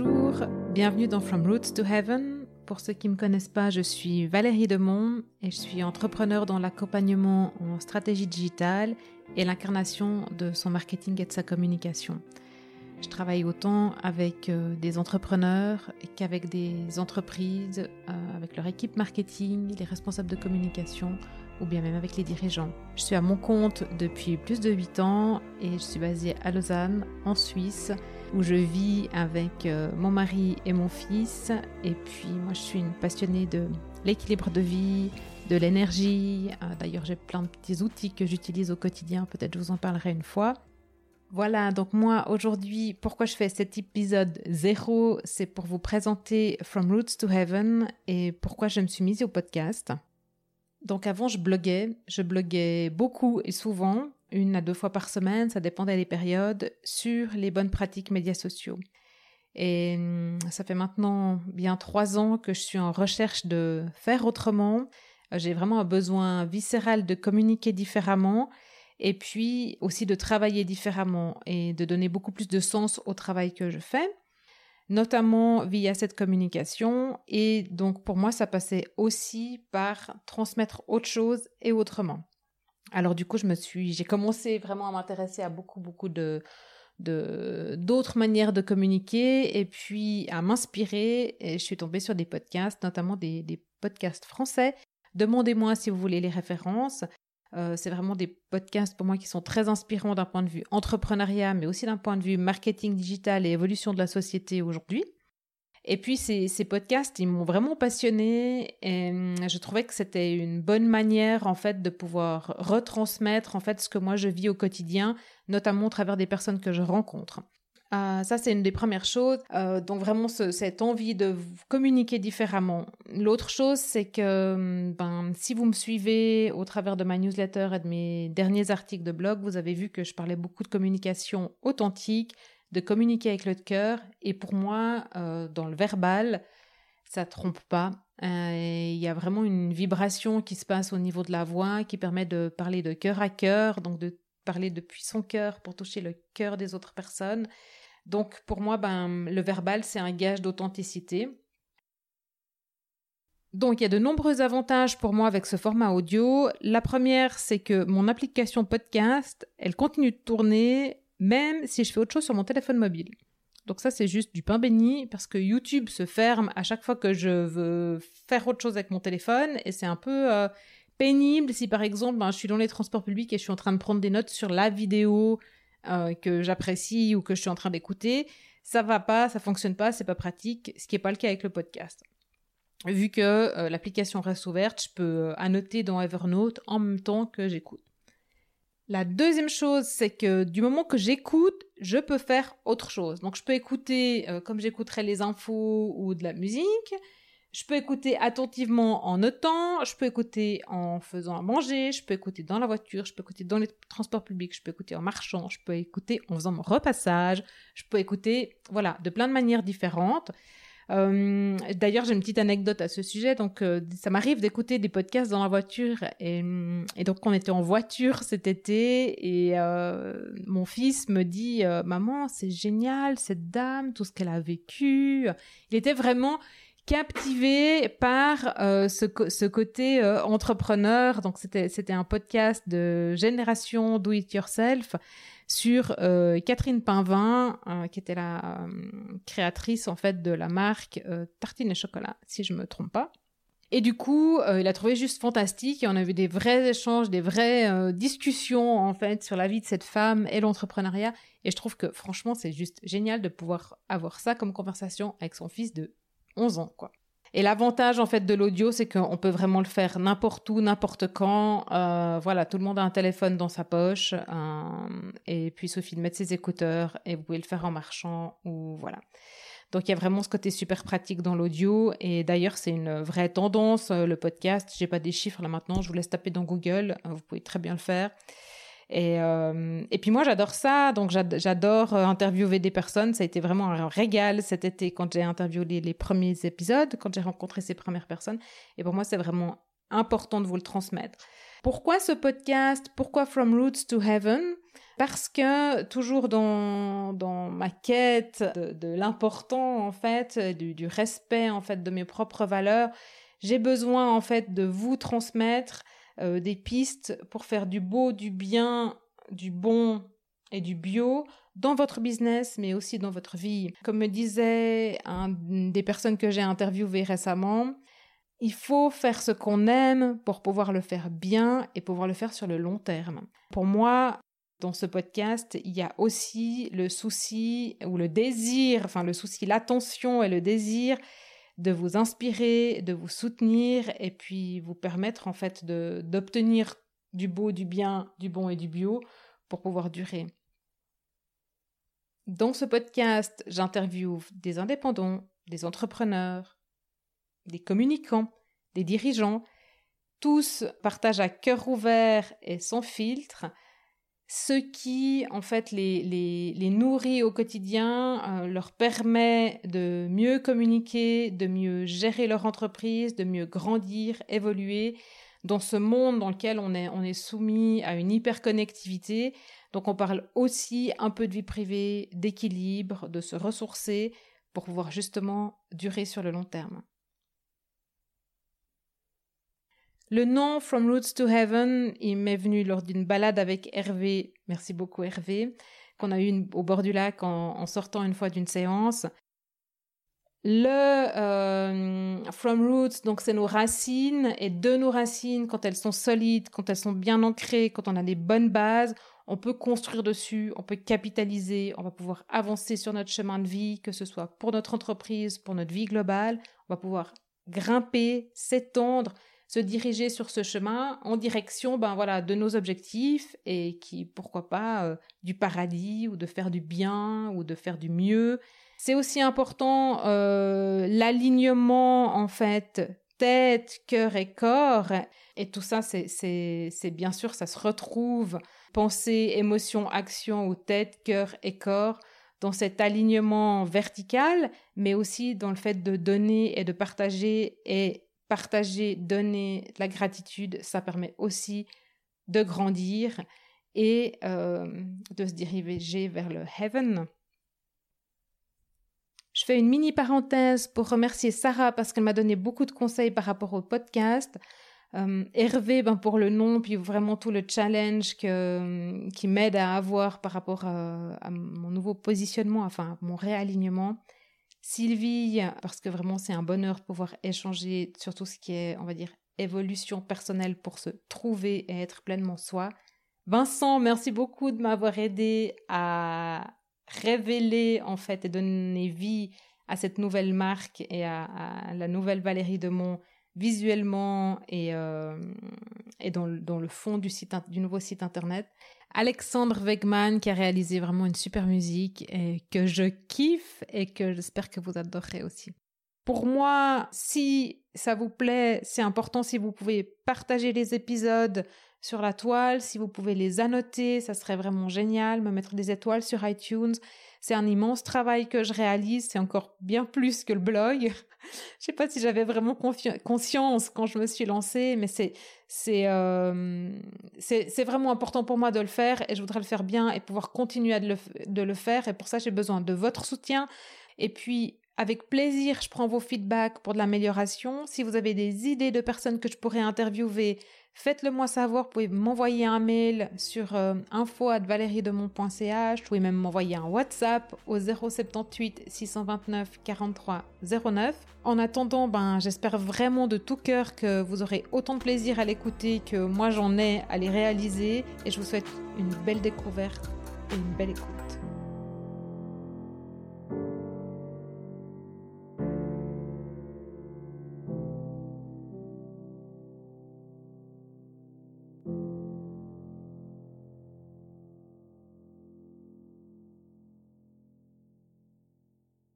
Bonjour, bienvenue dans From Roots to Heaven. Pour ceux qui ne me connaissent pas, je suis Valérie Demont et je suis entrepreneur dans l'accompagnement en stratégie digitale et l'incarnation de son marketing et de sa communication. Je travaille autant avec euh, des entrepreneurs qu'avec des entreprises, euh, avec leur équipe marketing, les responsables de communication ou bien même avec les dirigeants. Je suis à mon compte depuis plus de 8 ans et je suis basée à Lausanne, en Suisse, où je vis avec euh, mon mari et mon fils. Et puis moi, je suis une passionnée de l'équilibre de vie, de l'énergie. D'ailleurs, j'ai plein de petits outils que j'utilise au quotidien. Peut-être je vous en parlerai une fois. Voilà, donc moi aujourd'hui, pourquoi je fais cet épisode zéro, c'est pour vous présenter From Roots to Heaven et pourquoi je me suis mise au podcast. Donc avant, je bloguais, je bloguais beaucoup et souvent, une à deux fois par semaine, ça dépendait des périodes, sur les bonnes pratiques médias sociaux. Et hum, ça fait maintenant bien trois ans que je suis en recherche de faire autrement. J'ai vraiment un besoin viscéral de communiquer différemment et puis aussi de travailler différemment et de donner beaucoup plus de sens au travail que je fais, notamment via cette communication. Et donc pour moi, ça passait aussi par transmettre autre chose et autrement. Alors du coup, je me suis, j'ai commencé vraiment à m'intéresser à beaucoup beaucoup de d'autres manières de communiquer et puis à m'inspirer et je suis tombée sur des podcasts, notamment des, des podcasts français. Demandez-moi si vous voulez les références. Euh, c'est vraiment des podcasts pour moi qui sont très inspirants d'un point de vue entrepreneuriat, mais aussi d'un point de vue marketing digital et évolution de la société aujourd'hui. Et puis ces, podcasts, ils m'ont vraiment passionné et hum, je trouvais que c'était une bonne manière en fait de pouvoir retransmettre en fait ce que moi je vis au quotidien, notamment au travers des personnes que je rencontre. Euh, ça, c'est une des premières choses. Euh, donc vraiment, cette envie de communiquer différemment. L'autre chose, c'est que hum, ben, si vous me suivez au travers de ma newsletter et de mes derniers articles de blog, vous avez vu que je parlais beaucoup de communication authentique, de communiquer avec le cœur. Et pour moi, euh, dans le verbal, ça trompe pas. Il y a vraiment une vibration qui se passe au niveau de la voix qui permet de parler de cœur à cœur, donc de parler depuis son cœur pour toucher le cœur des autres personnes. Donc pour moi, ben, le verbal, c'est un gage d'authenticité. Donc il y a de nombreux avantages pour moi avec ce format audio. La première, c'est que mon application podcast, elle continue de tourner même si je fais autre chose sur mon téléphone mobile. Donc ça, c'est juste du pain béni parce que YouTube se ferme à chaque fois que je veux faire autre chose avec mon téléphone et c'est un peu euh, pénible si par exemple ben, je suis dans les transports publics et je suis en train de prendre des notes sur la vidéo euh, que j'apprécie ou que je suis en train d'écouter, ça va pas, ça fonctionne pas, c'est pas pratique, ce qui est pas le cas avec le podcast. Vu que euh, l'application reste ouverte, je peux euh, annoter dans Evernote en même temps que j'écoute. La deuxiime chose, c'est que du moment que j'écoute, je peux faire autre chose. Donc je peux écouter comme j'écouterais les infos ou de la musique, je peux écouter attentivement en notant, je peux écouter en faisant à manger, je peux écouter dans la voiture, je peux écouter dans les transports publics, je peux écouter en marchant, je peux écouter en faisant mon repassage, je peux écouter, voilà, de plein de manières différentes. Euh, D'ailleurs, j'ai une petite anecdote à ce sujet. Donc, euh, ça m'arrive d'écouter des podcasts dans la voiture. Et, donc, on était en voiture cet été et euh, mon fils me dit "Maman, c'est génial cette dame, tout ce qu'elle a vécu." Il était vraiment captivé par euh, ce, ce, côté euh, entrepreneur. Donc c'était c'était un podcast de génération do it yourself sur euh, Catherine Pinvin qui était la créatrice en fait de la marque Tartine et chocolat si je me trompe pas. Et du coup, il a trouvé juste fantastique et on a eu des vrais échanges, des vraies discussions en fait sur la vie de cette femme et l'entrepreneuriat. Et je trouve que franchement, c'est juste génial de pouvoir avoir ça comme conversation avec son fils de 11 ans, quoi. Et l'avantage en fait de l'audio, c'est qu'on peut vraiment le faire n'importe où, n'importe quand. Euh, voilà, tout le monde a un téléphone dans sa poche, euh, et puis il suffit de mettre ses écouteurs et vous pouvez le faire en marchant ou voilà. Donc il y a vraiment ce côté super pratique dans l'audio et d'ailleurs c'est une vraie tendance euh, le podcast. J'ai pas des chiffres là maintenant, je vous laisse taper dans Google, vous pouvez très bien le faire. Et, euh, et puis moi, j'adore ça. Donc, j'adore euh, interviewer des personnes. Ça a été vraiment un régal cet été quand j'ai interviewé les, premiers épisodes, quand j'ai rencontré ces premières personnes. Et pour moi, c'est vraiment important de vous le transmettre. Pourquoi ce podcast? Pourquoi From Roots to Heaven? Parce que toujours dans, dans ma quête de, l'important en fait, du, du, respect en fait de mes propres valeurs, j'ai besoin en fait de vous transmettre euh, des pistes pour faire du beau, du bien, du bon et du bio dans votre business, mais aussi dans votre vie. Comme me disait un des personnes que j'ai interviewées récemment, il faut faire ce qu'on aime pour pouvoir le faire bien et pouvoir le faire sur le long terme. Pour moi, dans ce podcast, il y a aussi le souci ou le désir, enfin le souci, l'attention et le désir de vous inspirer, de vous soutenir et puis vous permettre en fait d'obtenir du beau, du bien, du bon et du bio pour pouvoir durer. Dans ce podcast, j'interviewe des indépendants, des entrepreneurs, des communicants, des dirigeants. Tous partagent à cœur ouvert et sans filtre ce qui, en fait, les, les, nourrit au quotidien, euh, leur permet de mieux communiquer, de mieux gérer leur entreprise, de mieux grandir, évoluer dans ce monde dans lequel on est, on est soumis à une hyperconnectivité. Donc on parle aussi un peu de vie privée, d'équilibre, de se ressourcer pour pouvoir justement durer sur le long terme. Le nom From Roots to Heaven, il m'est venu lors d'une balade avec Hervé, merci beaucoup Hervé, qu'on a eu au bord du lac en, sortant une fois d'une séance. Le euh, From Roots, donc c'est nos racines, et de nos racines, quand elles sont solides, quand elles sont bien ancrées, quand on a des bonnes bases, on peut construire dessus, on peut capitaliser, on va pouvoir avancer sur notre chemin de vie, que ce soit pour notre entreprise, pour notre vie globale, on va pouvoir grimper, s'étendre, se diriger sur ce chemin en direction ben voilà de nos objectifs et qui pourquoi pas euh, du paradis ou de faire du bien ou de faire du mieux. C'est aussi important euh, l'alignement en fait tête cœur et corps. Et tout ça c'est bien sûr ça se retrouve pensée émotion action ou tête cœur et corps dans cet alignement vertical, mais aussi dans le fait de donner et de partager et partager, donner la gratitude, ça permet aussi de grandir et euh, de se diriger vers le heaven. Je fais une mini parenthèse pour remercier Sarah parce qu'elle m'a donné beaucoup de conseils par rapport au podcast. Euh, Hervé ben, pour le nom, puis vraiment tout le challenge que, qui m'aide à avoir par rapport à, à, mon nouveau positionnement, enfin mon réalignement. Sylvie, parce que vraiment c'est un bonheur de pouvoir échanger sur tout ce qui est, on va dire, évolution personnelle pour se trouver et être pleinement soi. Vincent, merci beaucoup de m'avoir aidé à révéler en fait et donner vie à cette nouvelle marque et à, la nouvelle Valérie Demont visuellement et, euh, et dans, dans, le fond du, site, du nouveau site internet. Alexandre Wegman qui a réalisé vraiment une super musique et que je kiffe et que j'espère que vous adorerez aussi. Pour moi, si ça vous plaît, c'est important si vous pouvez partager les épisodes sur la toile, si vous pouvez les annoter, ça serait vraiment génial, me mettre des étoiles sur iTunes. C'est un immense travail que je réalise, c'est encore bien plus que le blog. je sais pas si j'avais vraiment conscience quand je me suis lancée, mais c'est euh, c'est c'est vraiment important pour moi de le faire et je voudrais le faire bien et pouvoir continuer à de le, de le faire et pour ça j'ai besoin de votre soutien et puis avec plaisir, je prends vos feedbacks pour de l'amélioration. Si vous avez des idées de personnes que je pourrais interviewer, Faites-le moi savoir, vous pouvez m'envoyer un mail sur euh, info@valeriedemont.ch, vous pouvez même m'envoyer un WhatsApp au 078 629 43 09. En attendant, ben j'espère vraiment de tout cœur que vous aurez autant de plaisir à l'écouter que moi j'en ai à les réaliser et je vous souhaite une belle découverte et une belle écoute.